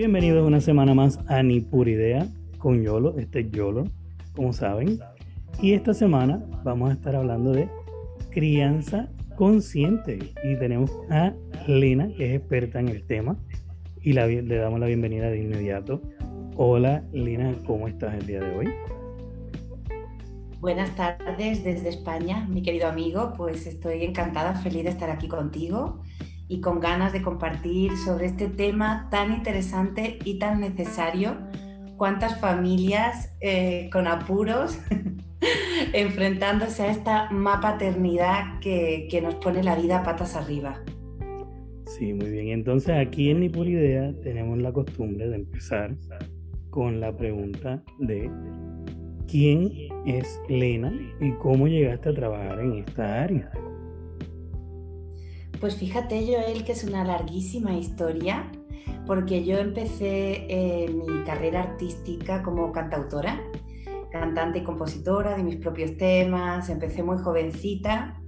Bienvenidos una semana más a Ni Pura Idea con Yolo. Este es Yolo, como saben. Y esta semana vamos a estar hablando de crianza consciente. Y tenemos a Lena, que es experta en el tema. Y le damos la bienvenida de inmediato. Hola, Lina, ¿cómo estás el día de hoy? Buenas tardes desde España, mi querido amigo. Pues estoy encantada, feliz de estar aquí contigo y con ganas de compartir sobre este tema tan interesante y tan necesario. Cuántas familias eh, con apuros enfrentándose a esta mapaternidad que, que nos pone la vida patas arriba. Sí, muy bien. Entonces aquí en Ni Idea tenemos la costumbre de empezar con la pregunta de quién es Lena y cómo llegaste a trabajar en esta área. Pues fíjate, Joel, que es una larguísima historia, porque yo empecé eh, mi carrera artística como cantautora, cantante y compositora de mis propios temas, empecé muy jovencita,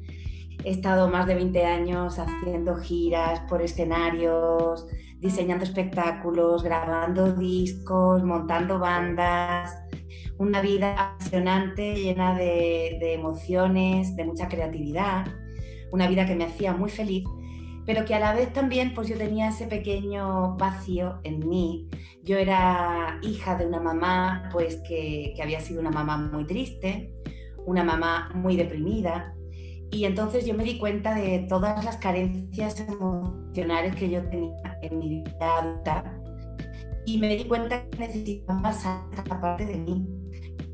he estado más de 20 años haciendo giras por escenarios, diseñando espectáculos, grabando discos, montando bandas, una vida apasionante, llena de, emociones, de mucha creatividad, una vida que me hacía muy feliz, pero que a la vez también pues yo tenía ese pequeño vacío en mí. Yo era hija de una mamá pues que, había sido una mamá muy triste, una mamá muy deprimida, y entonces yo me di cuenta de todas las carencias emocionales que yo tenía en mi vida adulta y me di cuenta que necesitaba esa parte de mí,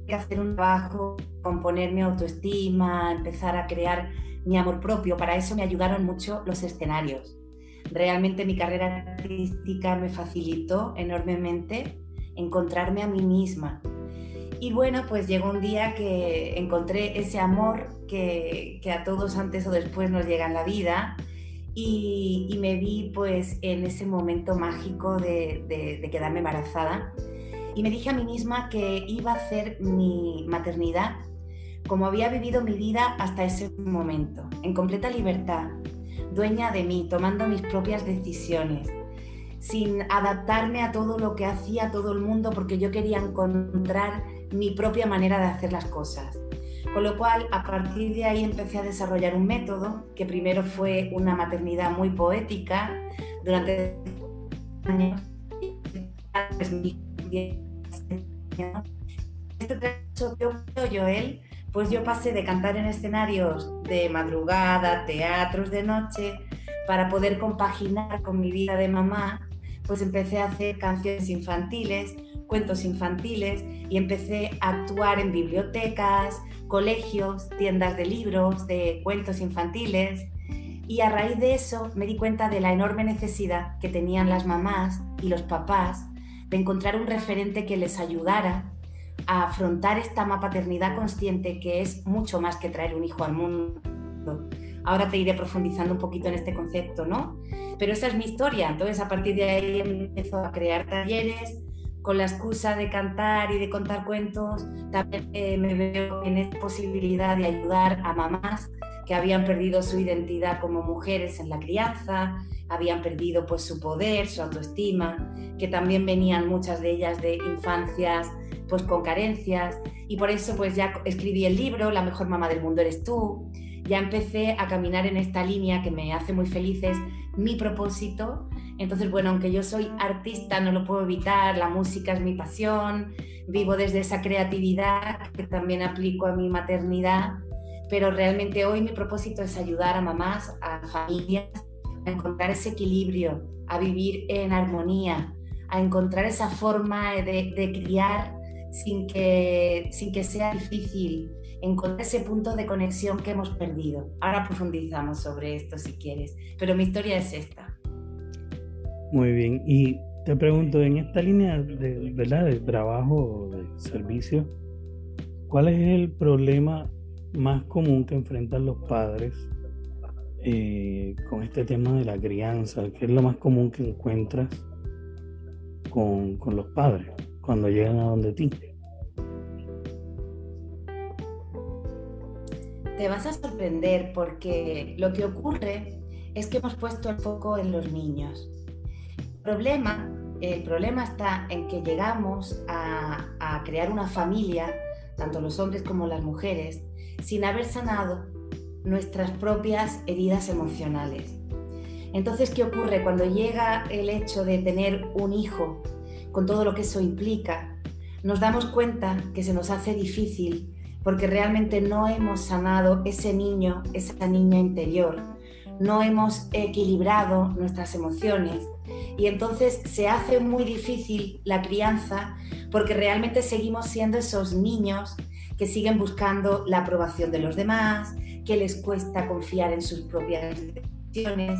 que hacer un trabajo, componer mi autoestima, empezar a crear mi amor propio. Para eso me ayudaron mucho los escenarios. Realmente mi carrera artística me facilitó enormemente encontrarme a mí misma. Y bueno, pues llegó un día que encontré ese amor que, que a todos antes o después nos llega en la vida y, me vi pues en ese momento mágico de, de, quedarme embarazada y me dije a mí misma que iba a hacer mi maternidad como había vivido mi vida hasta ese momento, en completa libertad, dueña de mí, tomando mis propias decisiones, sin adaptarme a todo lo que hacía todo el mundo porque yo quería encontrar mi propia manera de hacer las cosas. Con lo cual, a partir de ahí empecé a desarrollar un método que primero fue una maternidad muy poética durante años. Este que Joel, pues yo pasé de cantar en escenarios de madrugada, teatros de noche, para poder compaginar con mi vida de mamá, pues empecé a hacer canciones infantiles, cuentos infantiles y empecé a actuar en bibliotecas, colegios, tiendas de libros, de cuentos infantiles. Y a raíz de eso me di cuenta de la enorme necesidad que tenían las mamás y los papás de encontrar un referente que les ayudara a afrontar esta paternidad consciente que es mucho más que traer un hijo al mundo. Ahora te iré profundizando un poquito en este concepto, ¿no? Pero esa es mi historia. Entonces, a partir de ahí empiezo a crear talleres, con la excusa de cantar y de contar cuentos, también eh, me veo en esta posibilidad de ayudar a mamás que habían perdido su identidad como mujeres en la crianza, habían perdido pues su poder, su autoestima, que también venían muchas de ellas de infancias pues con carencias y por eso pues ya escribí el libro La mejor mamá del mundo eres tú. Ya empecé a caminar en esta línea que me hace muy felices, mi propósito entonces, bueno, aunque yo soy artista, no lo puedo evitar, la música es mi pasión, vivo desde esa creatividad que también aplico a mi maternidad, pero realmente hoy mi propósito es ayudar a mamás, a familias, a encontrar ese equilibrio, a vivir en armonía, a encontrar esa forma de, criar sin que, sin que sea difícil, encontrar ese punto de conexión que hemos perdido. Ahora profundizamos sobre esto si quieres, pero mi historia es esta. Muy bien. Y te pregunto, en esta línea de, ¿verdad? de trabajo, de servicio, ¿cuál es el problema más común que enfrentan los padres eh, con este tema de la crianza? ¿Qué es lo más común que encuentras con, con los padres cuando llegan a donde ti? Te vas a sorprender porque lo que ocurre es que hemos puesto el foco en los niños problema El problema está en que llegamos a, a crear una familia, tanto los hombres como las mujeres, sin haber sanado nuestras propias heridas emocionales. Entonces, ¿qué ocurre cuando llega el hecho de tener un hijo, con todo lo que eso implica? Nos damos cuenta que se nos hace difícil porque realmente no hemos sanado ese niño, esa niña interior, no hemos equilibrado nuestras emociones. Y entonces se hace muy difícil la crianza porque realmente seguimos siendo esos niños que siguen buscando la aprobación de los demás, que les cuesta confiar en sus propias decisiones,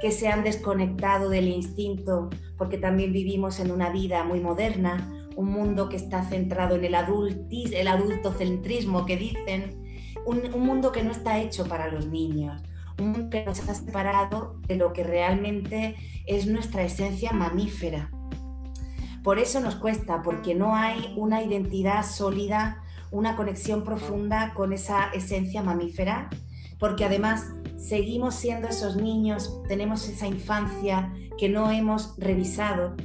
que se han desconectado del instinto porque también vivimos en una vida muy moderna, un mundo que está centrado en el, adultis, el adultocentrismo que dicen, un, un mundo que no está hecho para los niños, un mundo que nos ha separado de lo que realmente es nuestra esencia mamífera. Por eso nos cuesta, porque no hay una identidad sólida, una conexión profunda con esa esencia mamífera, porque además seguimos siendo esos niños, tenemos esa infancia que no hemos revisado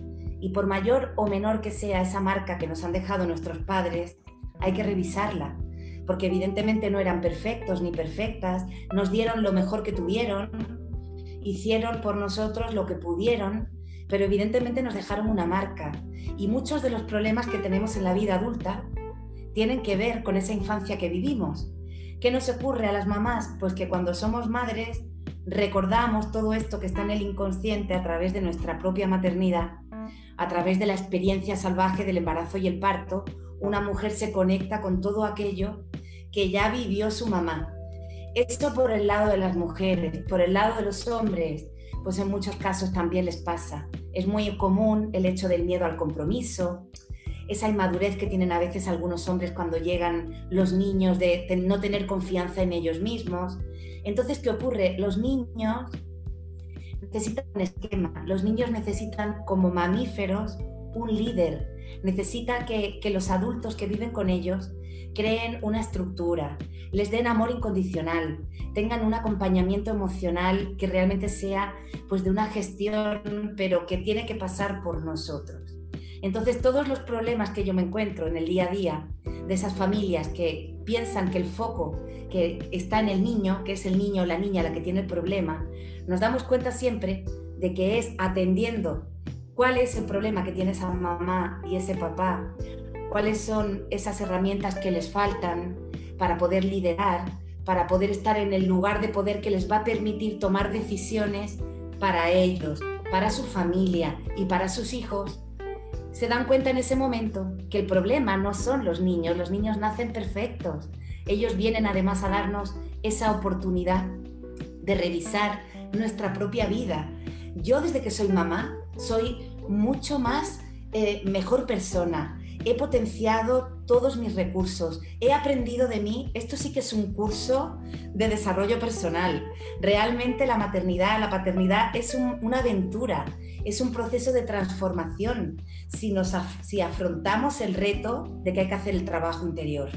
y por mayor o menor que sea esa marca que nos han dejado nuestros padres, hay que revisarla, porque evidentemente no eran perfectos ni perfectas, nos dieron lo mejor que tuvieron, hicieron por nosotros lo que pudieron, pero evidentemente nos dejaron una marca. Y muchos de los problemas que tenemos en la vida adulta tienen que ver con esa infancia que vivimos. ¿Qué nos ocurre a las mamás? Pues que cuando somos madres recordamos todo esto que está en el inconsciente a través de nuestra propia maternidad, a través de la experiencia salvaje del embarazo y el parto, una mujer se conecta con todo aquello que ya vivió su mamá. Esto por el lado de las mujeres, por el lado de los hombres, pues en muchos casos también les pasa. Es muy común el hecho del miedo al compromiso, esa inmadurez que tienen a veces algunos hombres cuando llegan los niños de no tener confianza en ellos mismos. Entonces, ¿qué ocurre? Los niños necesitan un esquema, los niños necesitan como mamíferos un líder, necesitan que, que los adultos que viven con ellos creen una estructura, les den amor incondicional, tengan un acompañamiento emocional que realmente sea pues de una gestión, pero que tiene que pasar por nosotros. Entonces, todos los problemas que yo me encuentro en el día a día de esas familias que piensan que el foco que está en el niño, que es el niño o la niña la que tiene el problema, nos damos cuenta siempre de que es atendiendo cuál es el problema que tiene esa mamá y ese papá, cuáles son esas herramientas que les faltan para poder liderar, para poder estar en el lugar de poder que les va a permitir tomar decisiones para ellos, para su familia y para sus hijos se dan cuenta en ese momento que el problema no son los niños, los niños nacen perfectos. Ellos vienen además a darnos esa oportunidad de revisar nuestra propia vida. Yo desde que soy mamá soy mucho más eh, mejor persona, he potenciado todos mis recursos, he aprendido de mí, esto sí que es un curso de desarrollo personal. Realmente la maternidad, la paternidad es una aventura, es un proceso de transformación si, nos, si afrontamos el reto de que hay que hacer el trabajo interior.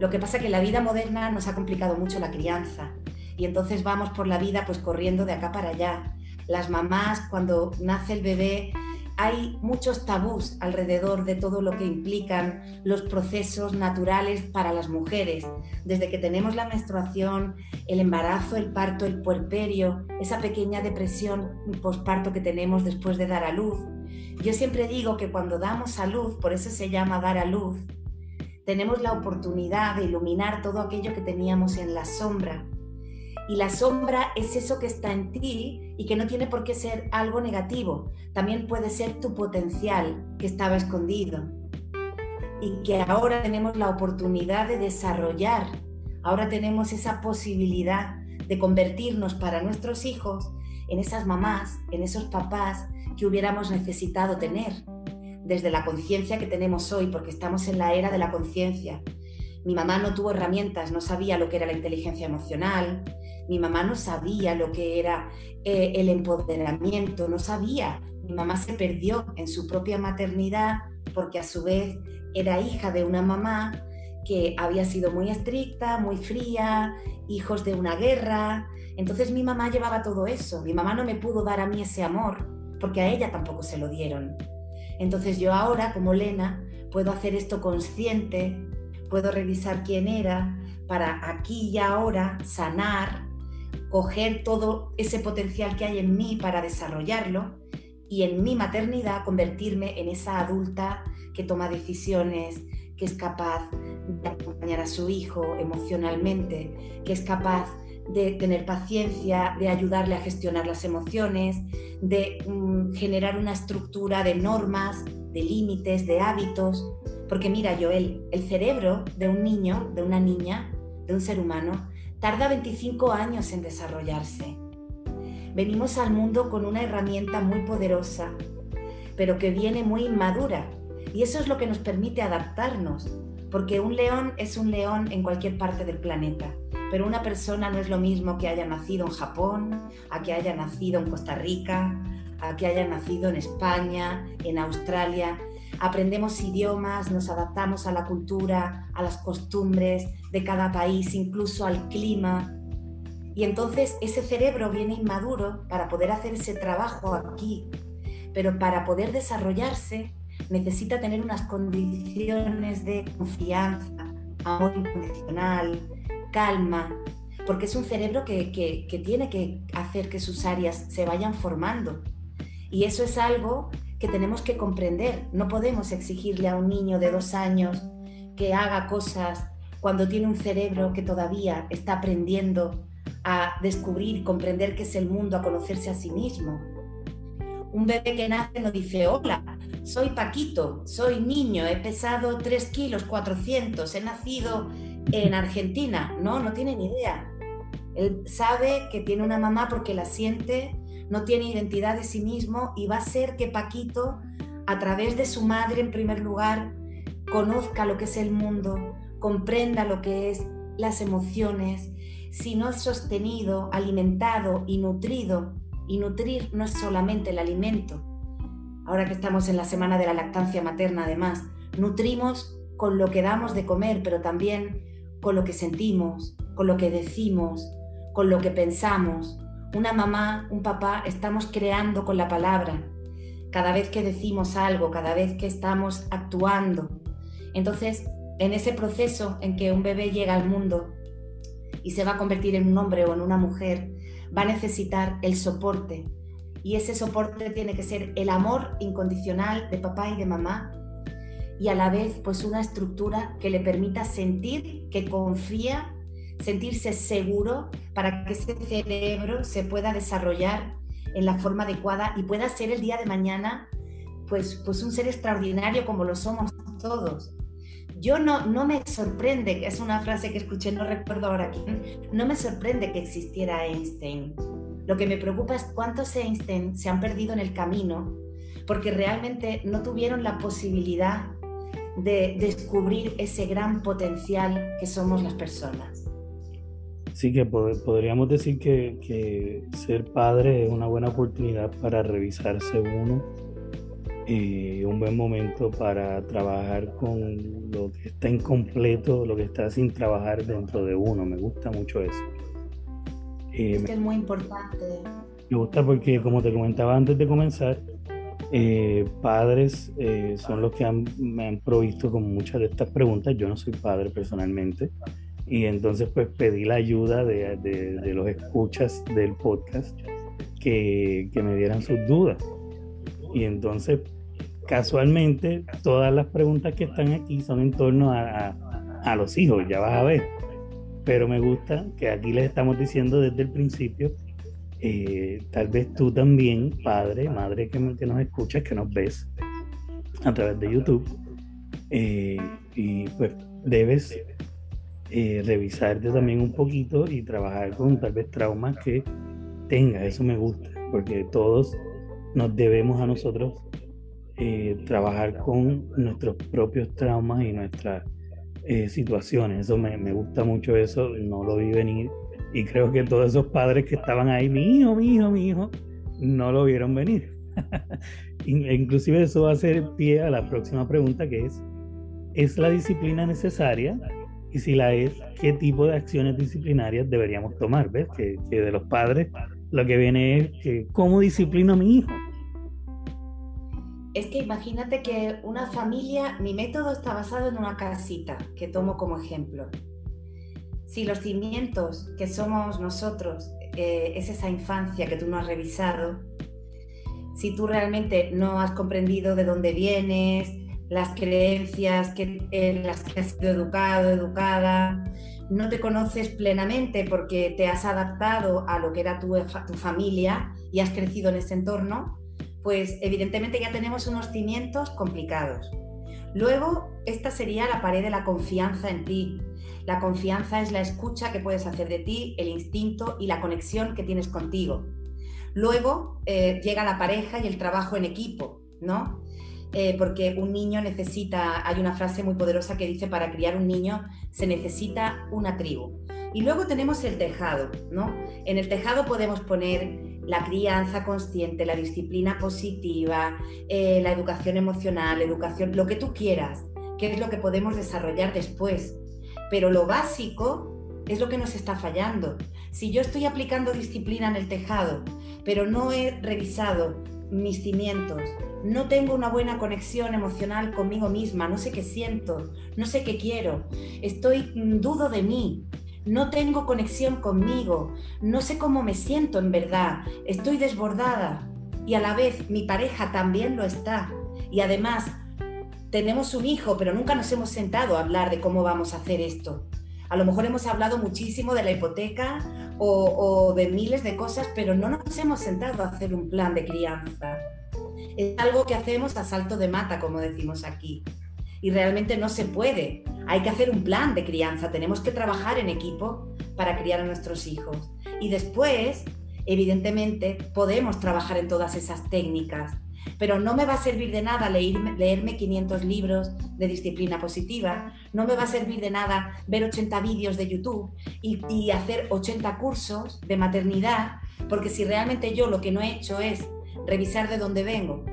Lo que pasa es que la vida moderna nos ha complicado mucho la crianza y entonces vamos por la vida pues corriendo de acá para allá. Las mamás cuando nace el bebé hay muchos tabús alrededor de todo lo que implican los procesos naturales para las mujeres, desde que tenemos la menstruación, el embarazo, el parto, el puerperio, esa pequeña depresión posparto que tenemos después de dar a luz. Yo siempre digo que cuando damos a luz, por eso se llama dar a luz, tenemos la oportunidad de iluminar todo aquello que teníamos en la sombra y la sombra es eso que está en ti y que no tiene por qué ser algo negativo. También puede ser tu potencial que estaba escondido y que ahora tenemos la oportunidad de desarrollar. Ahora tenemos esa posibilidad de convertirnos para nuestros hijos en esas mamás, en esos papás que hubiéramos necesitado tener desde la conciencia que tenemos hoy, porque estamos en la era de la conciencia. Mi mamá no tuvo herramientas, no sabía lo que era la inteligencia emocional, mi mamá no sabía lo que era eh, el empoderamiento, no sabía. Mi mamá se perdió en su propia maternidad porque a su vez era hija de una mamá que había sido muy estricta, muy fría, hijos de una guerra. Entonces mi mamá llevaba todo eso. Mi mamá no me pudo dar a mí ese amor porque a ella tampoco se lo dieron. Entonces yo ahora, como Lena, puedo hacer esto consciente, puedo revisar quién era para aquí y ahora sanar, coger todo ese potencial que hay en mí para desarrollarlo y en mi maternidad convertirme en esa adulta que toma decisiones, que es capaz de acompañar a su hijo emocionalmente, que es capaz de tener paciencia, de ayudarle a gestionar las emociones, de mm, generar una estructura de normas, de límites, de hábitos. Porque mira, Joel, el cerebro de un niño, de una niña, de un ser humano, tarda 25 años en desarrollarse. Venimos al mundo con una herramienta muy poderosa, pero que viene muy inmadura. Y eso es lo que nos permite adaptarnos, porque un león es un león en cualquier parte del planeta pero una persona no es lo mismo que haya nacido en Japón, a que haya nacido en Costa Rica, a que haya nacido en España, en Australia. Aprendemos idiomas, nos adaptamos a la cultura, a las costumbres de cada país, incluso al clima. Y entonces ese cerebro viene inmaduro para poder hacer ese trabajo aquí, pero para poder desarrollarse necesita tener unas condiciones de confianza, amor incondicional, calma, porque es un cerebro que, tiene que hacer que sus áreas se vayan formando. Y eso es algo que tenemos que comprender. No podemos exigirle a un niño de dos años que haga cosas cuando tiene un cerebro que todavía está aprendiendo a descubrir, comprender qué es el mundo, a conocerse a sí mismo. Un bebé que nace no dice, hola, soy Paquito, soy niño, he pesado 3 kilos 400, he nacido en Argentina. No, no tiene ni idea. Él sabe que tiene una mamá porque la siente, no tiene identidad de sí mismo y va a ser que Paquito, a través de su madre en primer lugar, conozca lo que es el mundo, comprenda lo que es las emociones, si no es sostenido, alimentado y nutrido, y nutrir no es solamente el alimento. Ahora que estamos en la semana de la lactancia materna, además, nutrimos con lo que damos de comer, pero también con lo que sentimos, con lo que decimos, con lo que pensamos. Una mamá, un papá, estamos creando con la palabra. Cada vez que decimos algo, cada vez que estamos actuando. Entonces, en ese proceso en que un bebé llega al mundo y se va a convertir en un hombre o en una mujer, va a necesitar el soporte. Y ese soporte tiene que ser el amor incondicional de papá y de mamá y a la vez pues una estructura que le permita sentir que confía, sentirse seguro para que ese cerebro se pueda desarrollar en la forma adecuada y pueda ser el día de mañana pues, pues un ser extraordinario como lo somos todos. Yo no, no me sorprende, que es una frase que escuché, no recuerdo ahora quién, no me sorprende que existiera Einstein. Lo que me preocupa es cuántos Einstein se han perdido en el camino porque realmente no tuvieron la posibilidad de descubrir ese gran potencial que somos las personas. Sí, que podríamos decir que, ser padre es una buena oportunidad para revisarse uno y un buen momento para trabajar con lo que está incompleto, lo que está sin trabajar dentro de uno. Me gusta mucho eso. Eh, es muy importante. Me gusta porque, como te comentaba antes de comenzar, eh, padres eh, son los que me han provisto con muchas de estas preguntas. Yo no soy padre personalmente. Y entonces pues pedí la ayuda de, de, los escuchas del podcast que, que, me dieran sus dudas. Y entonces casualmente todas las preguntas que están aquí son en torno a, a, los hijos, ya vas a ver. Pero me gusta que aquí les estamos diciendo desde el principio eh, tal vez tú también, padre, madre que, que, nos escuchas, que nos ves a través de YouTube, eh, y pues debes eh, revisarte también un poquito y trabajar con tal vez traumas que tengas. Eso me gusta, porque todos nos debemos a nosotros trabajar con nuestros propios traumas y nuestras situaciones. Eso me, me gusta mucho eso, no lo vi venir y creo que todos esos padres que estaban ahí, mi hijo, mi hijo, mi hijo, no lo vieron venir. Inclusive eso va a ser pie a la próxima pregunta que es, ¿es la disciplina necesaria? Y si la es, ¿qué tipo de acciones disciplinarias deberíamos tomar? ¿Ves? Que, de los padres lo que viene es que, ¿cómo disciplino a mi hijo? es que imagínate que una familia, mi método está basado en una casita que tomo como ejemplo. Si los cimientos que somos nosotros eh, es esa infancia que tú no has revisado, si tú realmente no has comprendido de dónde vienes, las creencias que, en las que has sido educado, educada, no te conoces plenamente porque te has adaptado a lo que era tu, tu familia y has crecido en ese entorno, pues evidentemente ya tenemos unos cimientos complicados. Luego, esta sería la pared de la confianza en ti. La confianza es la escucha que puedes hacer de ti, el instinto y la conexión que tienes contigo. Luego eh, llega la pareja y el trabajo en equipo, ¿no? Eh, porque un niño necesita, hay una frase muy poderosa que dice, para criar un niño se necesita una tribu. Y luego tenemos el tejado, ¿no? En el tejado podemos poner la crianza consciente, la disciplina positiva, eh, la educación emocional, educación, lo que tú quieras, que es lo que podemos desarrollar después. Pero lo básico es lo que nos está fallando. Si yo estoy aplicando disciplina en el tejado, pero no he revisado mis cimientos, no tengo una buena conexión emocional conmigo misma, no sé qué siento, no sé qué quiero, estoy mm, dudo de mí, no tengo conexión conmigo, no sé cómo me siento en verdad, estoy desbordada. Y a la vez mi pareja también lo está. Y además tenemos un hijo, pero nunca nos hemos sentado a hablar de cómo vamos a hacer esto. A lo mejor hemos hablado muchísimo de la hipoteca o, de miles de cosas, pero no nos hemos sentado a hacer un plan de crianza. Es algo que hacemos a salto de mata, como decimos aquí. Y realmente no se puede. Hay que hacer un plan de crianza. Tenemos que trabajar en equipo para criar a nuestros hijos. Y después, evidentemente, podemos trabajar en todas esas técnicas pero no me va a servir de nada leerme 500 libros de disciplina positiva, no me va a servir de nada ver 80 vídeos de YouTube y, y hacer 80 cursos de maternidad, porque si realmente yo lo que no he hecho es revisar de dónde vengo,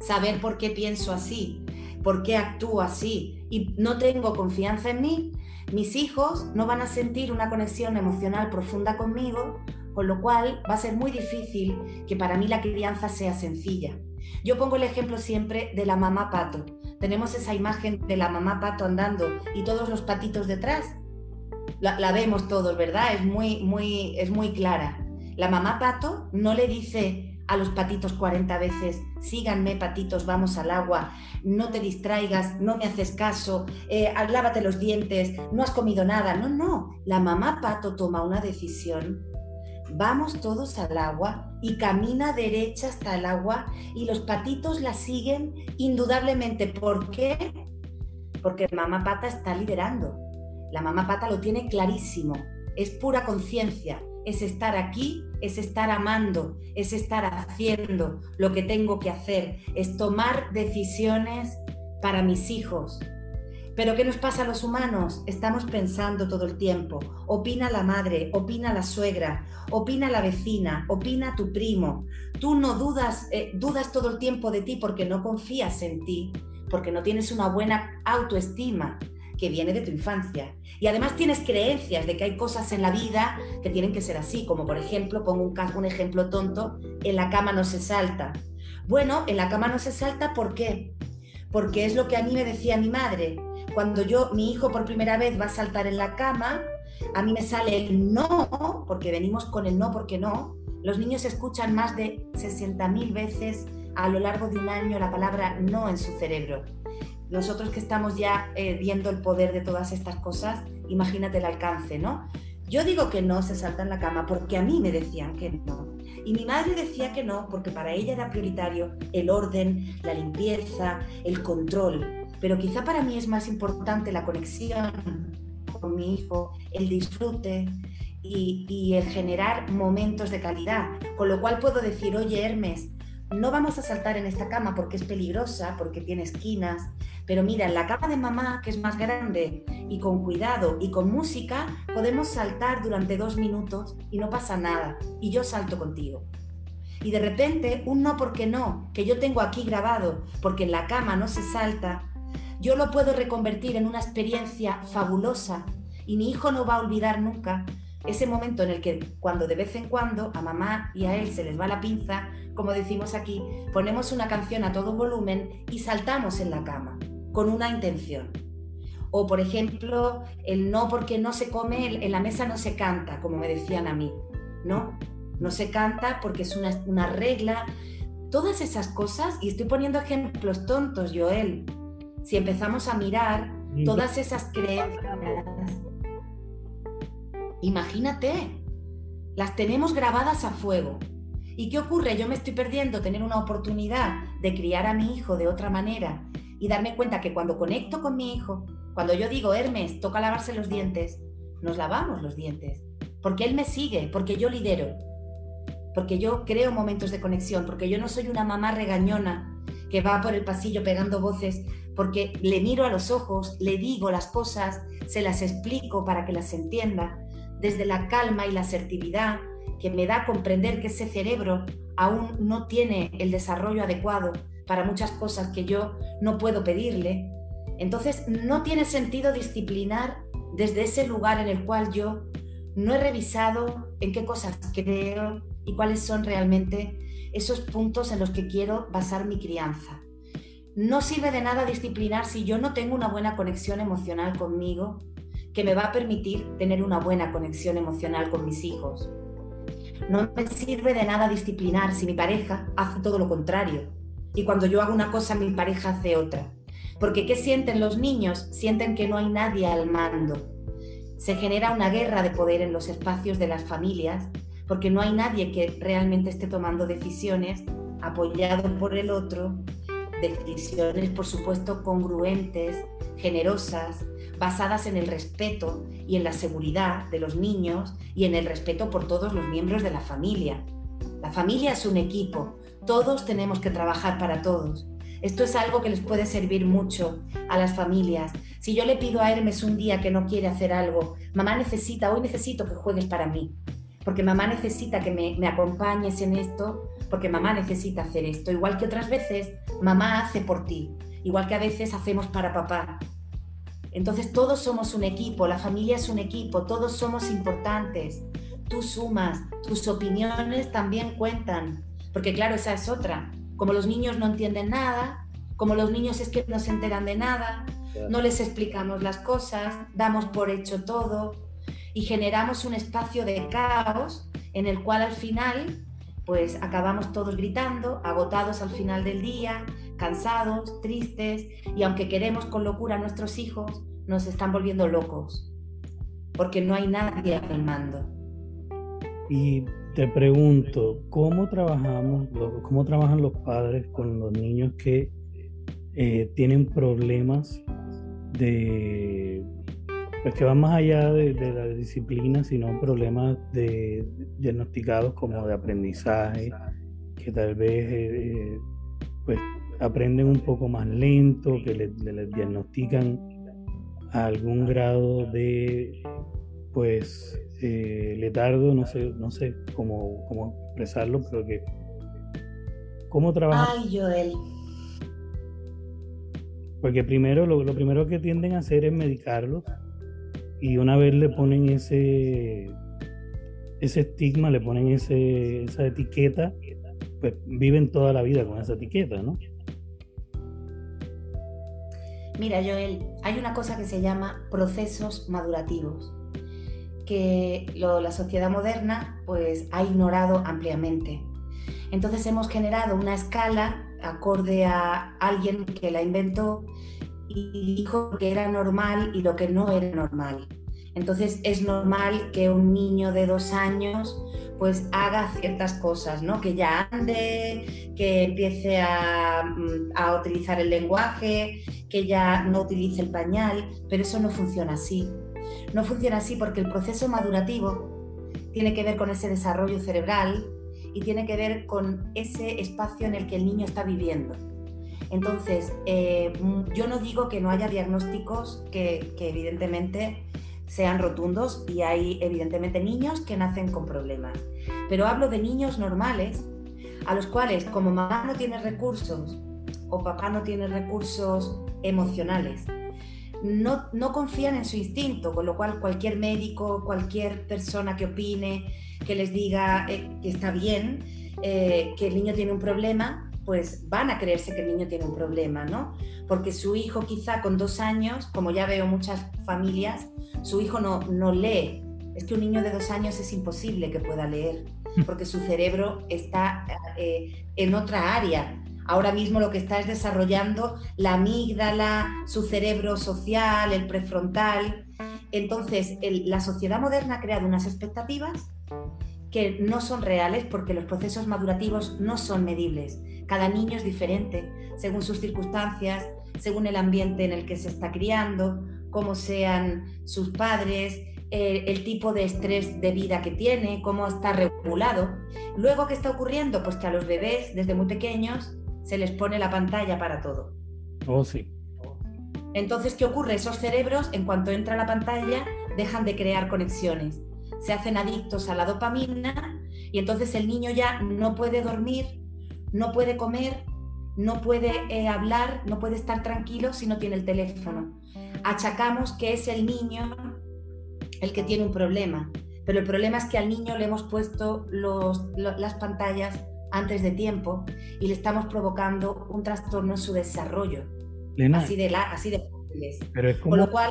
saber por qué pienso así, por qué actúo así y no tengo confianza en mí, mis hijos no van a sentir una conexión emocional profunda conmigo, con lo cual va a ser muy difícil que para mí la crianza sea sencilla. Yo pongo el ejemplo siempre de la mamá pato. Tenemos esa imagen de la mamá pato andando y todos los patitos detrás. La, vemos todos, ¿verdad? Es muy, muy, es muy clara. La mamá pato no le dice a los patitos 40 veces, síganme patitos, vamos al agua, no te distraigas, no me haces caso, eh, lávate los dientes, no has comido nada. No, no, la mamá pato toma una decisión Vamos todos al agua y camina derecha hasta el agua y los patitos la siguen indudablemente. ¿Por qué? Porque mamá pata está liderando. La mamá pata lo tiene clarísimo. Es pura conciencia. Es estar aquí, es estar amando, es estar haciendo lo que tengo que hacer, es tomar decisiones para mis hijos, pero ¿qué nos pasa a los humanos? Estamos pensando todo el tiempo. Opina la madre, opina la suegra, opina la vecina, opina tu primo. Tú no dudas, eh, dudas todo el tiempo de ti porque no confías en ti, porque no tienes una buena autoestima que viene de tu infancia. Y además tienes creencias de que hay cosas en la vida que tienen que ser así, como por ejemplo, pongo un, un ejemplo tonto, en la cama no se salta. Bueno, en la cama no se salta, ¿por qué? Porque es lo que a mí me decía mi madre cuando yo, mi hijo por primera vez va a saltar en la cama, a mí me sale el no, porque venimos con el no, porque no. Los niños escuchan más de 60.000 veces a lo largo de un año la palabra no en su cerebro. Nosotros que estamos ya eh, viendo el poder de todas estas cosas, imagínate el alcance, ¿no? Yo digo que no se salta en la cama porque a mí me decían que no. Y mi madre decía que no porque para ella era prioritario el orden, la limpieza, el control pero quizá para mí es más importante la conexión con mi hijo, el disfrute y, el generar momentos de calidad. Con lo cual puedo decir, oye Hermes, no vamos a saltar en esta cama porque es peligrosa, porque tiene esquinas, pero mira, en la cama de mamá, que es más grande, y con cuidado y con música, podemos saltar durante dos minutos y no pasa nada, y yo salto contigo. Y de repente, un no porque no, que yo tengo aquí grabado, porque en la cama no se salta, yo lo puedo reconvertir en una experiencia fabulosa y mi hijo no va a olvidar nunca ese momento en el que cuando de vez en cuando a mamá y a él se les va la pinza, como decimos aquí, ponemos una canción a todo volumen y saltamos en la cama con una intención. O por ejemplo, el no porque no se come, en la mesa no se canta, como me decían a mí. No, no se canta porque es una, una regla. Todas esas cosas, y estoy poniendo ejemplos tontos, Joel, si empezamos a mirar todas esas creencias Imagínate, las tenemos grabadas a fuego. ¿Y qué ocurre? Yo me estoy perdiendo tener una oportunidad de criar a mi hijo de otra manera y darme cuenta que cuando conecto con mi hijo, cuando yo digo, Hermes, toca lavarse los dientes, nos lavamos los dientes. Porque él me sigue, porque yo lidero, porque yo creo momentos de conexión, porque yo no soy una mamá regañona que va por el pasillo pegando voces, porque le miro a los ojos, le digo las cosas, se las explico para que las entienda desde la calma y la asertividad que me da a comprender que ese cerebro aún no tiene el desarrollo adecuado para muchas cosas que yo no puedo pedirle, entonces no tiene sentido disciplinar desde ese lugar en el cual yo no he revisado en qué cosas creo y cuáles son realmente esos puntos en los que quiero basar mi crianza. No sirve de nada disciplinar si yo no tengo una buena conexión emocional conmigo que me va a permitir tener una buena conexión emocional con mis hijos. No me sirve de nada disciplinar si mi pareja hace todo lo contrario. Y cuando yo hago una cosa, mi pareja hace otra. Porque ¿qué sienten los niños? Sienten que no hay nadie al mando. Se genera una guerra de poder en los espacios de las familias porque no hay nadie que realmente esté tomando decisiones apoyado por el otro, decisiones por supuesto congruentes, generosas, basadas en el respeto y en la seguridad de los niños y en el respeto por todos los miembros de la familia. La familia es un equipo, todos tenemos que trabajar para todos. Esto es algo que les puede servir mucho a las familias. Si yo le pido a Hermes un día que no quiere hacer algo, mamá necesita, hoy necesito que juegues para mí, porque mamá necesita que me, me acompañes en esto, porque mamá necesita hacer esto. Igual que otras veces, mamá hace por ti, igual que a veces hacemos para papá. Entonces todos somos un equipo, la familia es un equipo, todos somos importantes. Tú sumas, tus opiniones también cuentan, porque claro, esa es otra. Como los niños no entienden nada, como los niños es que no se enteran de nada, no les explicamos las cosas, damos por hecho todo y generamos un espacio de caos en el cual al final pues acabamos todos gritando, agotados al final del día, cansados, tristes, y aunque queremos con locura a nuestros hijos, nos están volviendo locos, porque no hay nadie al mando. Y te pregunto, ¿cómo trabajamos, cómo trabajan los padres con los niños que eh, tienen problemas de pues que van más allá de, la disciplina, sino problemas de, diagnosticados como de aprendizaje, que tal vez eh, eh, pues aprenden un poco más lento, que les le, diagnostican algún grado de pues eh, letargo, no sé, no sé cómo, cómo expresarlo, pero que cómo trabajan. Ay, Joel. Porque primero lo, lo primero que tienden a hacer es medicarlos y una vez le ponen ese, ese estigma, le ponen ese, esa etiqueta, pues viven toda la vida con esa etiqueta, ¿no? Mira, Joel, hay una cosa que se llama procesos madurativos, que la sociedad moderna pues ha ignorado ampliamente. Entonces hemos generado una escala acorde a alguien que la inventó y dijo que era normal y lo que no era normal. Entonces es normal que un niño de dos años pues haga ciertas cosas, ¿no? Que ya ande, que empiece a, mm, a, utilizar el lenguaje, que ya no utilice el pañal, pero eso no funciona así. No funciona así porque el proceso madurativo tiene que ver con ese desarrollo cerebral y tiene que ver con ese espacio en el que el niño está viviendo. Entonces, eh, yo no digo que no haya diagnósticos que, evidentemente sean rotundos y hay evidentemente niños que nacen con problemas, pero hablo de niños normales a los cuales como mamá no tiene recursos o papá no tiene recursos emocionales no, no confían en su instinto, con lo cual cualquier médico, cualquier persona que opine, que les diga eh, que está bien, eh, que el niño tiene un problema, pues van a creerse que el niño tiene un problema, ¿no? Porque su hijo quizá con dos años, como ya veo muchas familias, su hijo no, no lee. Es que un niño de dos años es imposible que pueda leer, porque su cerebro está eh, en otra área. Ahora mismo lo que está es desarrollando la amígdala, su cerebro social, el prefrontal. Entonces, la sociedad moderna ha creado unas expectativas que no son reales porque los procesos madurativos no son medibles. Cada niño es diferente según sus circunstancias, según el ambiente en el que se está criando, cómo sean sus padres, eh, el tipo de estrés de vida que tiene, cómo está regulado. Luego, ¿qué está ocurriendo? Pues que a los bebés, desde muy pequeños, se les pone la pantalla para todo. Oh, sí. Entonces, ¿qué ocurre? Esos cerebros, en cuanto entra la pantalla, dejan de crear conexiones. Se hacen adictos a la dopamina y entonces el niño ya no puede dormir, no puede comer, no puede eh, hablar, no puede estar tranquilo si no tiene el teléfono. Achacamos que es el niño el que tiene un problema, pero el problema es que al niño le hemos puesto las pantallas antes de tiempo y le estamos provocando un trastorno en su desarrollo. así de, la, así de Pero es como... Con lo cual...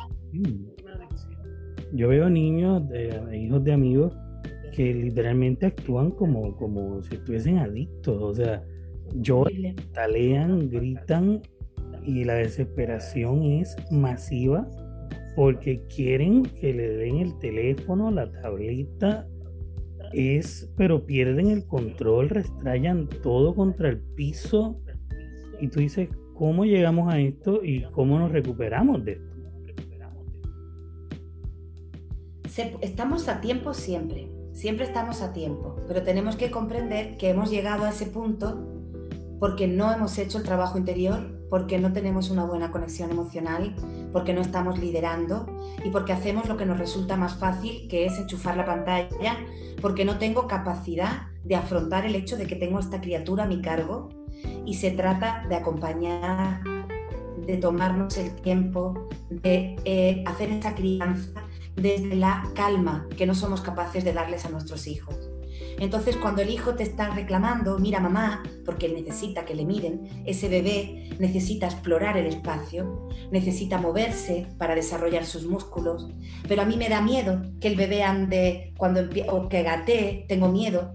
Yo veo niños, de, hijos de amigos, que literalmente actúan como, como si estuviesen adictos. O sea, lloran, talean, gritan y la desesperación es masiva porque quieren que le den el teléfono, la tableta, es, pero pierden el control, restrayan todo contra el piso y tú dices, ¿cómo llegamos a esto y cómo nos recuperamos de esto? Estamos a tiempo siempre, siempre estamos a tiempo, pero tenemos que comprender que hemos llegado a ese punto porque no hemos hecho el trabajo interior, porque no tenemos una buena conexión emocional, porque no estamos liderando y porque hacemos lo que nos resulta más fácil, que es enchufar la pantalla, porque no tengo capacidad de afrontar el hecho de que tengo esta criatura a mi cargo. Y se trata de acompañar, de tomarnos el tiempo, de eh, hacer esa crianza desde la calma que no somos capaces de darles a nuestros hijos. Entonces, cuando el hijo te está reclamando, mira mamá, porque él necesita que le miren, ese bebé necesita explorar el espacio, necesita moverse para desarrollar sus músculos, pero a mí me da miedo que el bebé ande cuando o que gatee, tengo miedo,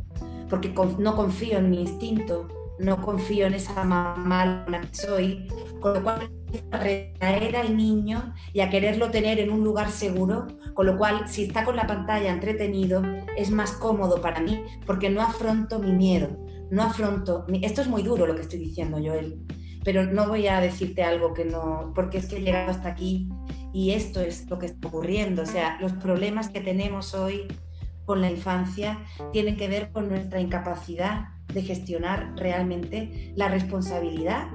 porque no confío en mi instinto, no confío en esa mamá que soy, con lo cual a retraer al niño y a quererlo tener en un lugar seguro, con lo cual si está con la pantalla entretenido es más cómodo para mí porque no afronto mi miedo, no afronto, esto es muy duro lo que estoy diciendo Joel, pero no voy a decirte algo que no, porque es que he llegado hasta aquí y esto es lo que está ocurriendo, o sea, los problemas que tenemos hoy con la infancia tienen que ver con nuestra incapacidad de gestionar realmente la responsabilidad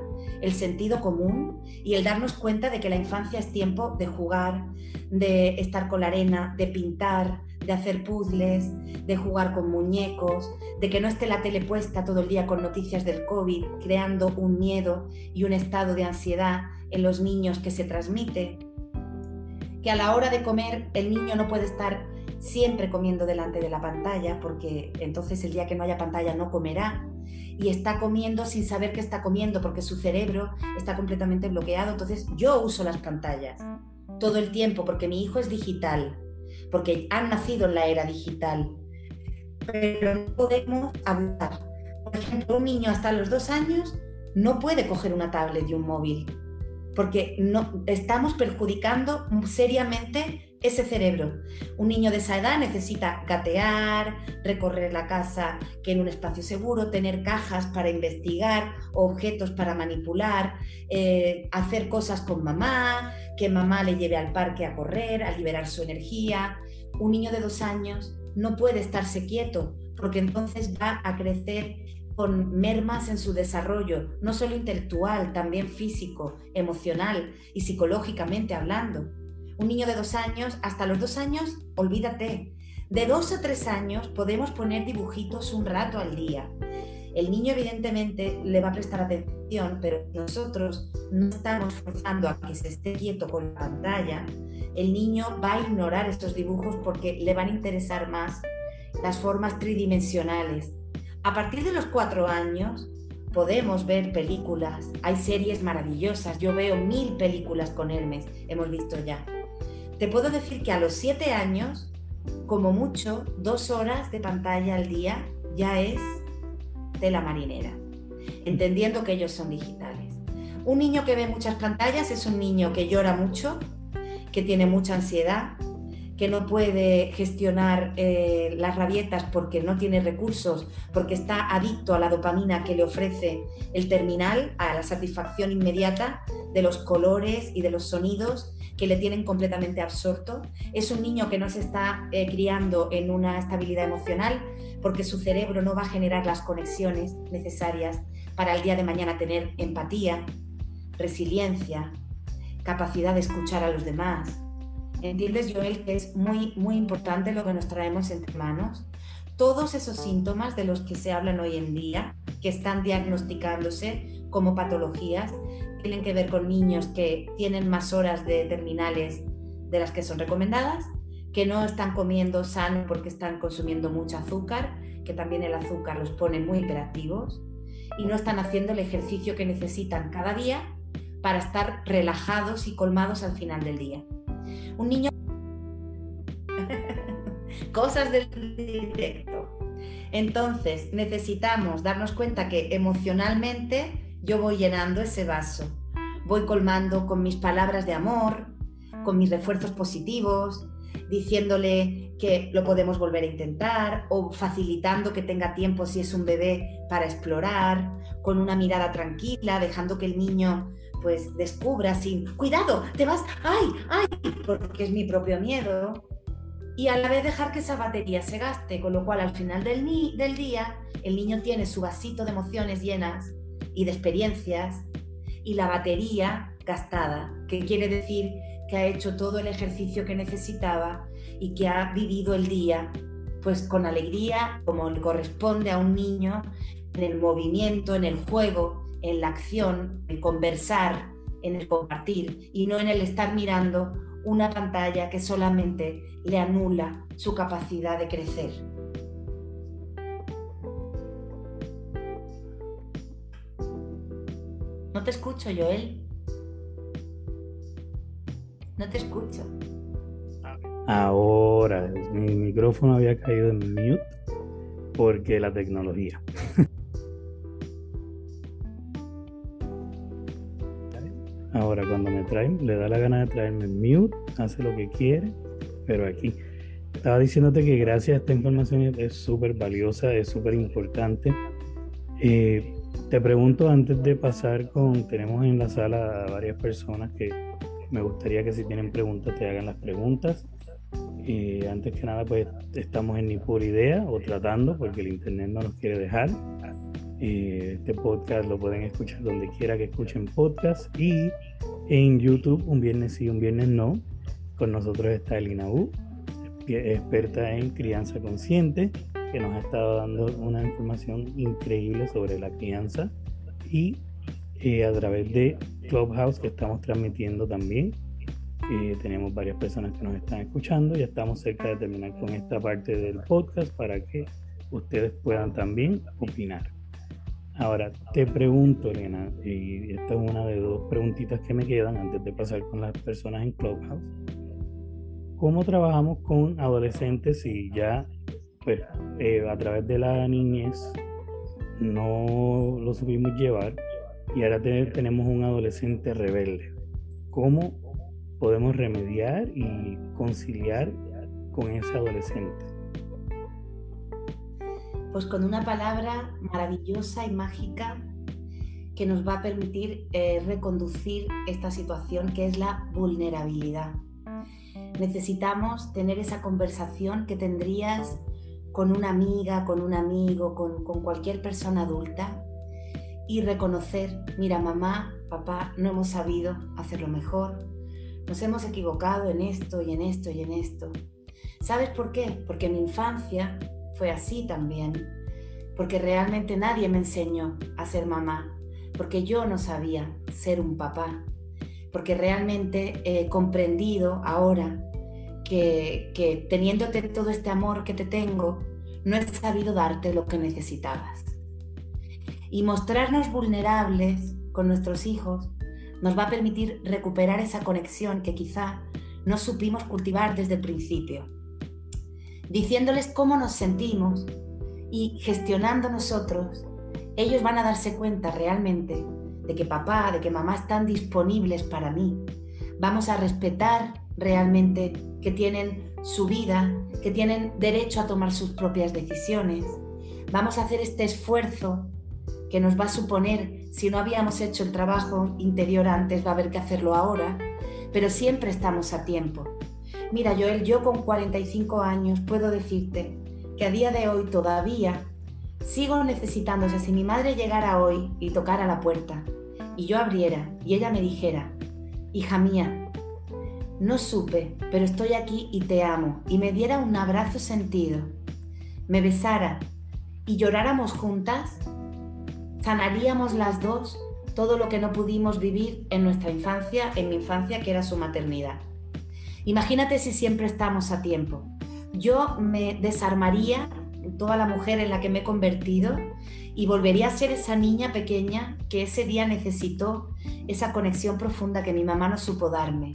el sentido común y el darnos cuenta de que la infancia es tiempo de jugar, de estar con la arena, de pintar, de hacer puzzles, de jugar con muñecos, de que no esté la tele puesta todo el día con noticias del COVID, creando un miedo y un estado de ansiedad en los niños que se transmite, que a la hora de comer el niño no puede estar siempre comiendo delante de la pantalla, porque entonces el día que no haya pantalla no comerá, y está comiendo sin saber qué está comiendo porque su cerebro está completamente bloqueado. Entonces yo uso las pantallas todo el tiempo porque mi hijo es digital, porque han nacido en la era digital. Pero no podemos hablar. Por ejemplo, un niño hasta los dos años no puede coger una tablet y un móvil porque no, estamos perjudicando seriamente ese cerebro. Un niño de esa edad necesita gatear, recorrer la casa que en un espacio seguro, tener cajas para investigar, objetos para manipular, eh, hacer cosas con mamá, que mamá le lleve al parque a correr, a liberar su energía. Un niño de dos años no puede estarse quieto porque entonces va a crecer con mermas en su desarrollo, no solo intelectual, también físico, emocional y psicológicamente hablando. Un niño de dos años, hasta los dos años, olvídate. De dos a tres años podemos poner dibujitos un rato al día. El niño evidentemente le va a prestar atención, pero nosotros no estamos forzando a que se esté quieto con la pantalla, el niño va a ignorar estos dibujos porque le van a interesar más las formas tridimensionales. A partir de los cuatro años podemos ver películas, hay series maravillosas, yo veo mil películas con Hermes, hemos visto ya. Te puedo decir que a los siete años, como mucho, dos horas de pantalla al día ya es de la marinera, entendiendo que ellos son digitales. Un niño que ve muchas pantallas es un niño que llora mucho, que tiene mucha ansiedad, que no puede gestionar eh, las rabietas porque no tiene recursos, porque está adicto a la dopamina que le ofrece el terminal, a la satisfacción inmediata de los colores y de los sonidos que le tienen completamente absorto. Es un niño que no se está eh, criando en una estabilidad emocional porque su cerebro no va a generar las conexiones necesarias para el día de mañana tener empatía, resiliencia, capacidad de escuchar a los demás, ¿Entiendes, Joel, que es muy, muy importante lo que nos traemos entre manos? Todos esos síntomas de los que se hablan hoy en día, que están diagnosticándose como patologías, tienen que ver con niños que tienen más horas de terminales de las que son recomendadas, que no están comiendo sano porque están consumiendo mucho azúcar, que también el azúcar los pone muy hiperactivos, y no están haciendo el ejercicio que necesitan cada día para estar relajados y colmados al final del día. Un niño... Cosas del directo. Entonces, necesitamos darnos cuenta que emocionalmente yo voy llenando ese vaso. Voy colmando con mis palabras de amor, con mis refuerzos positivos, diciéndole que lo podemos volver a intentar o facilitando que tenga tiempo si es un bebé para explorar, con una mirada tranquila, dejando que el niño pues descubra sin, cuidado, te vas, ay, ay, porque es mi propio miedo. Y a la vez dejar que esa batería se gaste, con lo cual al final del, del día el niño tiene su vasito de emociones llenas y de experiencias y la batería gastada, que quiere decir que ha hecho todo el ejercicio que necesitaba y que ha vivido el día pues con alegría como le corresponde a un niño en el movimiento, en el juego, en la acción, en conversar, en el compartir y no en el estar mirando una pantalla que solamente le anula su capacidad de crecer. No te escucho, Joel. No te escucho. Ahora, mi micrófono había caído en mute porque la tecnología. Ahora, cuando me traen, le da la gana de traerme mute, hace lo que quiere, pero aquí. Estaba diciéndote que gracias a esta información es súper valiosa, es súper importante. Eh, te pregunto antes de pasar con, tenemos en la sala a varias personas que me gustaría que si tienen preguntas te hagan las preguntas. Y antes que nada, pues estamos en ni por idea o tratando, porque el internet no nos quiere dejar. Este podcast lo pueden escuchar donde quiera que escuchen podcast y en YouTube un viernes sí, un viernes no. Con nosotros está Elina U, experta en crianza consciente, que nos ha estado dando una información increíble sobre la crianza y eh, a través de Clubhouse que estamos transmitiendo también. Eh, tenemos varias personas que nos están escuchando. Ya estamos cerca de terminar con esta parte del podcast para que ustedes puedan también opinar. Ahora, te pregunto, Elena, y esta es una de dos preguntitas que me quedan antes de pasar con las personas en Clubhouse. ¿Cómo trabajamos con adolescentes si ya, pues, eh, a través de la niñez no lo supimos llevar y ahora tenemos un adolescente rebelde? ¿Cómo podemos remediar y conciliar con ese adolescente? pues con una palabra maravillosa y mágica que nos va a permitir eh, reconducir esta situación que es la vulnerabilidad. Necesitamos tener esa conversación que tendrías con una amiga, con un amigo, con, cualquier persona adulta y reconocer, mira mamá, papá, no hemos sabido hacerlo mejor, nos hemos equivocado en esto y en esto y en esto. ¿Sabes por qué? Porque mi infancia fue así también. porque realmente nadie me enseñó a ser mamá, porque yo no sabía ser un papá, porque realmente he comprendido ahora que, teniéndote todo este amor que te tengo, no he sabido darte lo que necesitabas. Y mostrarnos vulnerables con nuestros hijos nos va a permitir recuperar esa conexión que quizá no supimos cultivar desde el principio. Diciéndoles cómo nos sentimos y gestionando nosotros, ellos van a darse cuenta realmente de que papá, de que mamá están disponibles para mí. Vamos a respetar realmente que tienen su vida, que tienen derecho a tomar sus propias decisiones. Vamos a hacer este esfuerzo que nos va a suponer, si no habíamos hecho el trabajo interior antes, va a haber que hacerlo ahora, pero siempre estamos a tiempo. Mira, Joel, yo con 45 años puedo decirte que a día de hoy todavía sigo necesitando, o sea, si mi madre llegara hoy y tocara la puerta y yo abriera y ella me dijera, hija mía, no supe, pero estoy aquí y te amo, y me diera un abrazo sentido, me besara y lloráramos juntas, sanaríamos las dos todo lo que no pudimos vivir en nuestra infancia, en mi infancia, que era su maternidad. Imagínate si siempre estamos a tiempo. Yo me desarmaría toda la mujer en la que me he convertido y volvería a ser esa niña pequeña que ese día necesitó esa conexión profunda que mi mamá no supo darme.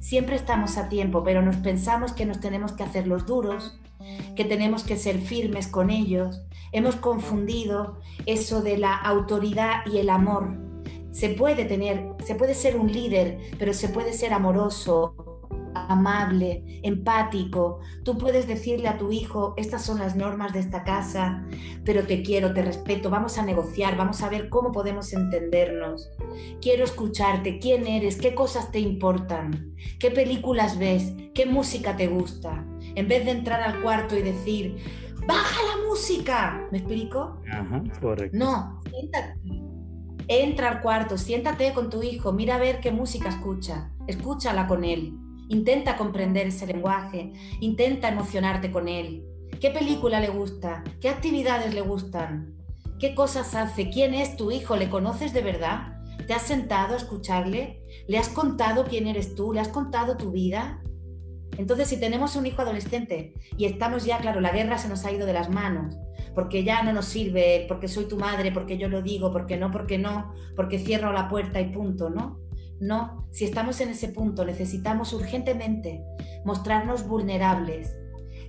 Siempre estamos a tiempo, pero nos pensamos que nos tenemos que hacer los duros, que tenemos que ser firmes con ellos. Hemos confundido eso de la autoridad y el amor. Se puede tener, se puede ser un líder, pero se puede ser amoroso, amable, empático. Tú puedes decirle a tu hijo, estas son las normas de esta casa, pero te quiero, te respeto, vamos a negociar, vamos a ver cómo podemos entendernos. Quiero escucharte, quién eres, qué cosas te importan, qué películas ves, qué música te gusta. En vez de entrar al cuarto y decir, baja la música, ¿me explico? Ajá, correcto. No, siéntate. Entra al cuarto, siéntate con tu hijo, mira a ver qué música escucha, escúchala con él Intenta comprender ese lenguaje, intenta emocionarte con él. ¿Qué película le gusta? ¿Qué actividades le gustan? ¿Qué cosas hace? ¿Quién es tu hijo? ¿Le conoces de verdad? ¿Te has sentado a escucharle? ¿Le has contado quién eres tú? ¿Le has contado tu vida? Entonces, si tenemos un hijo adolescente y estamos ya, claro, la guerra se nos ha ido de las manos, porque ya no nos sirve, porque soy tu madre, porque yo lo digo, porque no, porque no, porque cierro la puerta y punto, ¿no? No, si estamos en ese punto necesitamos urgentemente mostrarnos vulnerables,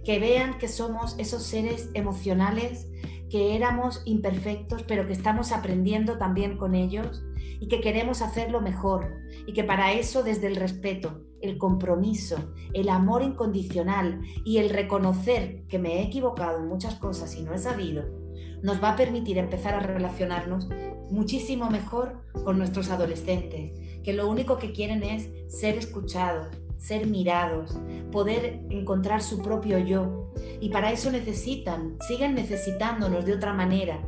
que vean que somos esos seres emocionales, que éramos imperfectos, pero que estamos aprendiendo también con ellos y que queremos hacerlo mejor. Y que para eso desde el respeto, el compromiso, el amor incondicional y el reconocer que me he equivocado en muchas cosas y no he sabido, nos va a permitir empezar a relacionarnos muchísimo mejor con nuestros adolescentes que lo único que quieren es ser escuchados, ser mirados, poder encontrar su propio yo. Y para eso necesitan, siguen necesitándonos de otra manera.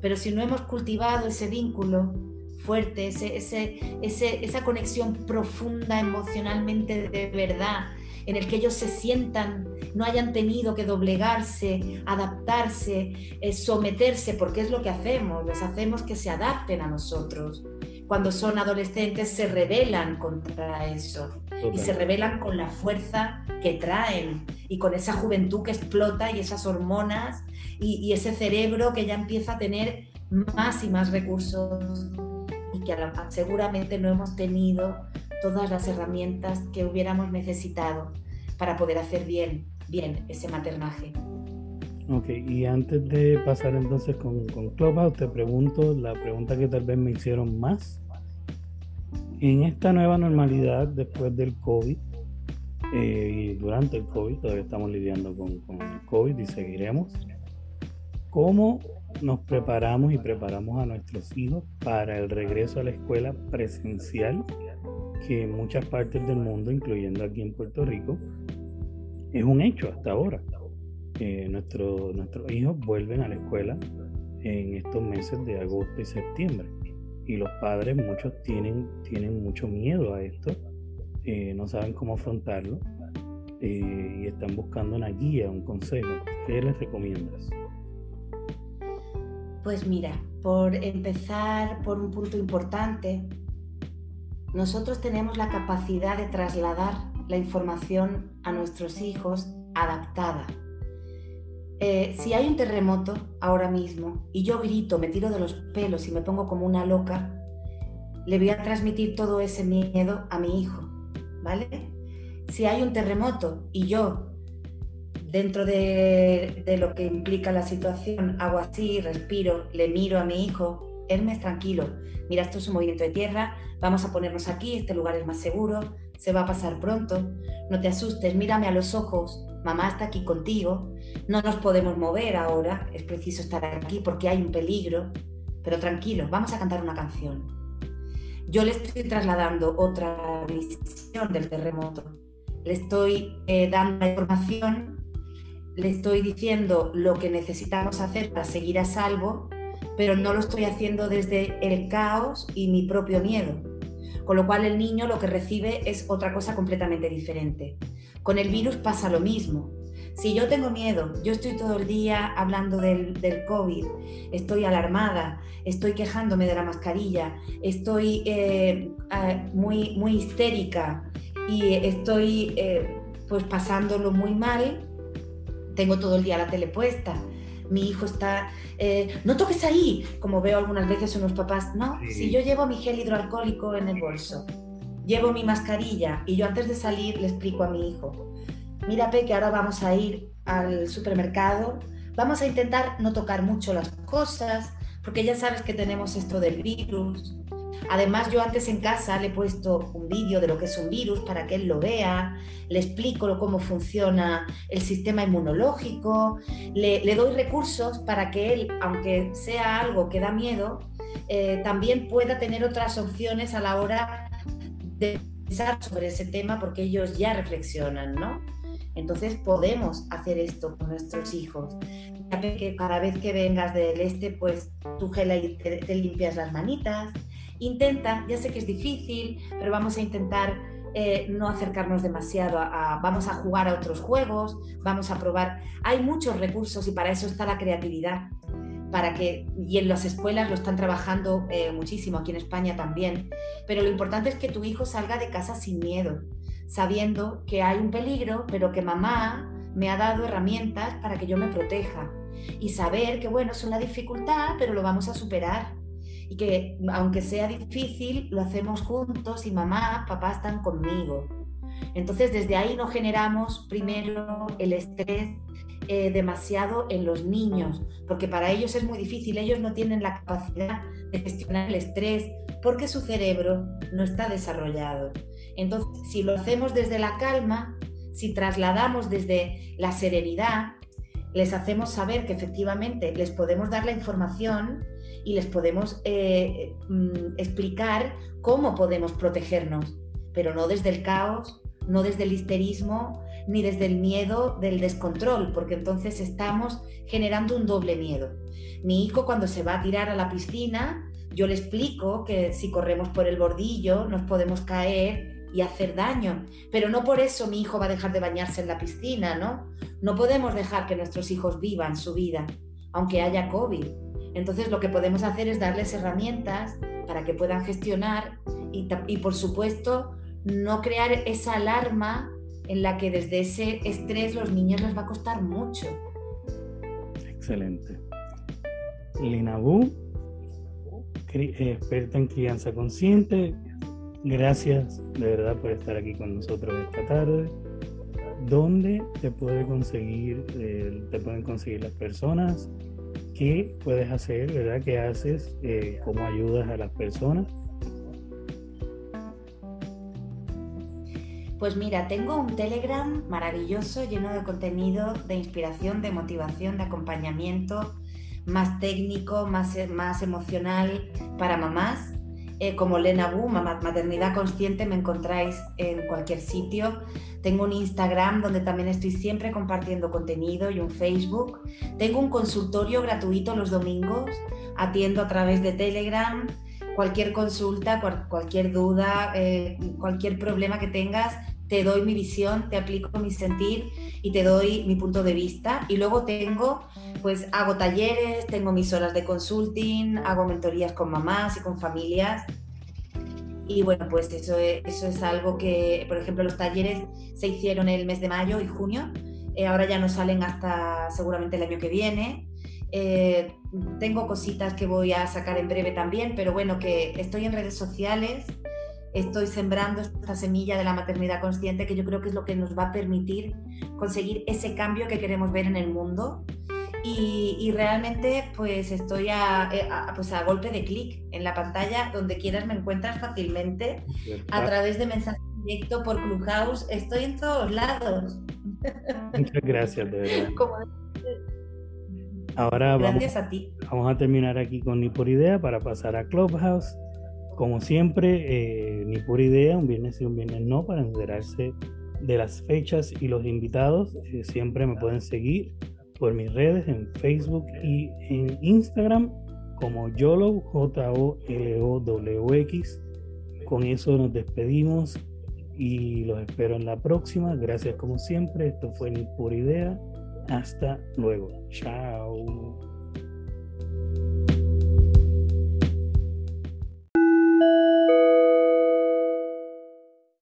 Pero si no hemos cultivado ese vínculo fuerte, ese, ese, esa conexión profunda emocionalmente de verdad, en el que ellos se sientan, no hayan tenido que doblegarse, adaptarse, eh, someterse, porque es lo que hacemos, les hacemos que se adapten a nosotros. Cuando son adolescentes se rebelan contra eso y se rebelan con la fuerza que traen y con esa juventud que explota y esas hormonas y, ese cerebro que ya empieza a tener más y más recursos y que seguramente no hemos tenido todas las herramientas que hubiéramos necesitado para poder hacer bien, bien ese maternaje. Ok, y antes de pasar entonces con, con Clubhouse, te pregunto la pregunta que tal vez me hicieron más. En esta nueva normalidad después del COVID eh, y durante el COVID, todavía estamos lidiando con, con el COVID y seguiremos, ¿cómo nos preparamos y preparamos a nuestros hijos para el regreso a la escuela presencial que en muchas partes del mundo, incluyendo aquí en Puerto Rico, es un hecho hasta ahora? nuestro, nuestros hijos vuelven a la escuela en estos meses de agosto y septiembre. Y los padres, muchos tienen, tienen mucho miedo a esto, eh, no saben cómo afrontarlo eh, y están buscando una guía, un consejo. ¿Qué les recomiendas? Pues mira, por empezar por un punto importante, nosotros tenemos la capacidad de trasladar la información a nuestros hijos adaptada. Eh, si hay un terremoto ahora mismo y yo grito, me tiro de los pelos y me pongo como una loca, le voy a transmitir todo ese miedo a mi hijo, ¿vale? Si hay un terremoto y yo, dentro de, de lo que implica la situación, hago así, respiro, le miro a mi hijo, Hermes, tranquilo, mira, esto es un movimiento de tierra, vamos a ponernos aquí, este lugar es más seguro, se va a pasar pronto, no te asustes, mírame a los ojos, mamá está aquí contigo, no nos podemos mover ahora, es preciso estar aquí porque hay un peligro, pero tranquilo, vamos a cantar una canción. Yo le estoy trasladando otra visión del terremoto, le estoy eh, dando información, le estoy diciendo lo que necesitamos hacer para seguir a salvo, pero no lo estoy haciendo desde el caos y mi propio miedo. Con lo cual el niño lo que recibe es otra cosa completamente diferente. Con el virus pasa lo mismo. Si yo tengo miedo, yo estoy todo el día hablando del, COVID, estoy alarmada, estoy quejándome de la mascarilla, estoy eh, muy, muy histérica y estoy eh, pues pasándolo muy mal, tengo todo el día la tele puesta, mi hijo está, eh, no toques ahí, como veo algunas veces unos papás, no, si yo llevo mi gel hidroalcohólico en el bolso, llevo mi mascarilla y yo antes de salir le explico a mi hijo, mira que ahora vamos a ir al supermercado, vamos a intentar no tocar mucho las cosas, porque ya sabes que tenemos esto del virus. Además, yo antes en casa le he puesto un vídeo de lo que es un virus para que él lo vea, le explico cómo funciona el sistema inmunológico, le, doy recursos para que él, aunque sea algo que da miedo, eh, también pueda tener otras opciones a la hora de pensar sobre ese tema porque ellos ya reflexionan, ¿no? Entonces podemos hacer esto con nuestros hijos. Que cada vez que vengas del este, pues tú gela y te, limpias las manitas. Intenta, ya sé que es difícil, pero vamos a intentar eh, no acercarnos demasiado a, vamos a jugar a otros juegos, vamos a probar. Hay muchos recursos y para eso está la creatividad. Para que, y en las escuelas lo están trabajando eh, muchísimo, aquí en España también. Pero lo importante es que tu hijo salga de casa sin miedo, sabiendo que hay un peligro, pero que mamá me ha dado herramientas para que yo me proteja. Y saber que, bueno, es una dificultad, pero lo vamos a superar. Y que aunque sea difícil, lo hacemos juntos y mamá, papá están conmigo. Entonces, desde ahí no generamos primero el estrés eh, demasiado en los niños, porque para ellos es muy difícil, ellos no tienen la capacidad de gestionar el estrés porque su cerebro no está desarrollado. Entonces, si lo hacemos desde la calma, si trasladamos desde la serenidad, les hacemos saber que efectivamente les podemos dar la información y les podemos eh, mm, explicar cómo podemos protegernos, pero no desde el caos, no desde el histerismo, ni desde el miedo del descontrol, porque entonces estamos generando un doble miedo. Mi hijo cuando se va a tirar a la piscina, yo le explico que si corremos por el bordillo nos podemos caer y hacer daño. Pero no por eso mi hijo va a dejar de bañarse en la piscina, ¿no? No podemos dejar que nuestros hijos vivan su vida, aunque haya COVID. Entonces lo que podemos hacer es darles herramientas para que puedan gestionar y, por supuesto no crear esa alarma en la que desde ese estrés los niños les va a costar mucho. Excelente. Lina Bu, experta en crianza consciente, Gracias de verdad por estar aquí con nosotros esta tarde. ¿Dónde te eh, te pueden conseguir las personas? ¿Qué puedes hacer, verdad? ¿Qué haces? Eh, ¿Cómo ayudas a las personas? Pues mira, tengo un Telegram maravilloso lleno de contenido, de inspiración, de motivación, de acompañamiento, más técnico, más, más emocional para mamás eh, como Lena Bu, Maternidad Consciente, me encontráis en cualquier sitio. Tengo un Instagram donde también estoy siempre compartiendo contenido y un Facebook. Tengo un consultorio gratuito los domingos. Atiendo a través de Telegram. Cualquier consulta, cualquier duda, eh, cualquier problema que tengas, te doy mi visión, te aplico mi sentir y te doy mi punto de vista. Y luego tengo, pues hago talleres, tengo mis horas de consulting, hago mentorías con mamás y con familias. Y bueno, pues eso es, eso es algo que, por ejemplo, los talleres se hicieron el mes de mayo y junio. Eh, ahora ya no salen hasta seguramente el año que viene. Eh, tengo cositas que voy a sacar en breve también, pero bueno, que estoy en redes sociales estoy sembrando esta semilla de la maternidad consciente que yo creo que es lo que nos va a permitir conseguir ese cambio que queremos ver en el mundo. Y, realmente pues estoy a, eh, pues a golpe de clic en la pantalla, donde quieras me encuentras fácilmente, a través de mensaje directo por Clubhouse, estoy en todos lados. Muchas gracias, de verdad. Ahora Gracias vamos, a ti. Vamos a terminar aquí con Ni por Idea para pasar a Clubhouse. Como siempre, eh, ni por idea, un viernes y un viernes no, para enterarse de las fechas y los invitados. Eh, siempre me pueden seguir por mis redes en Facebook y en Instagram como YOLO, J-O-L-O-W-X. Con eso nos despedimos y los espero en la próxima. Gracias como siempre. Esto fue Ni por idea. Hasta luego. Chao.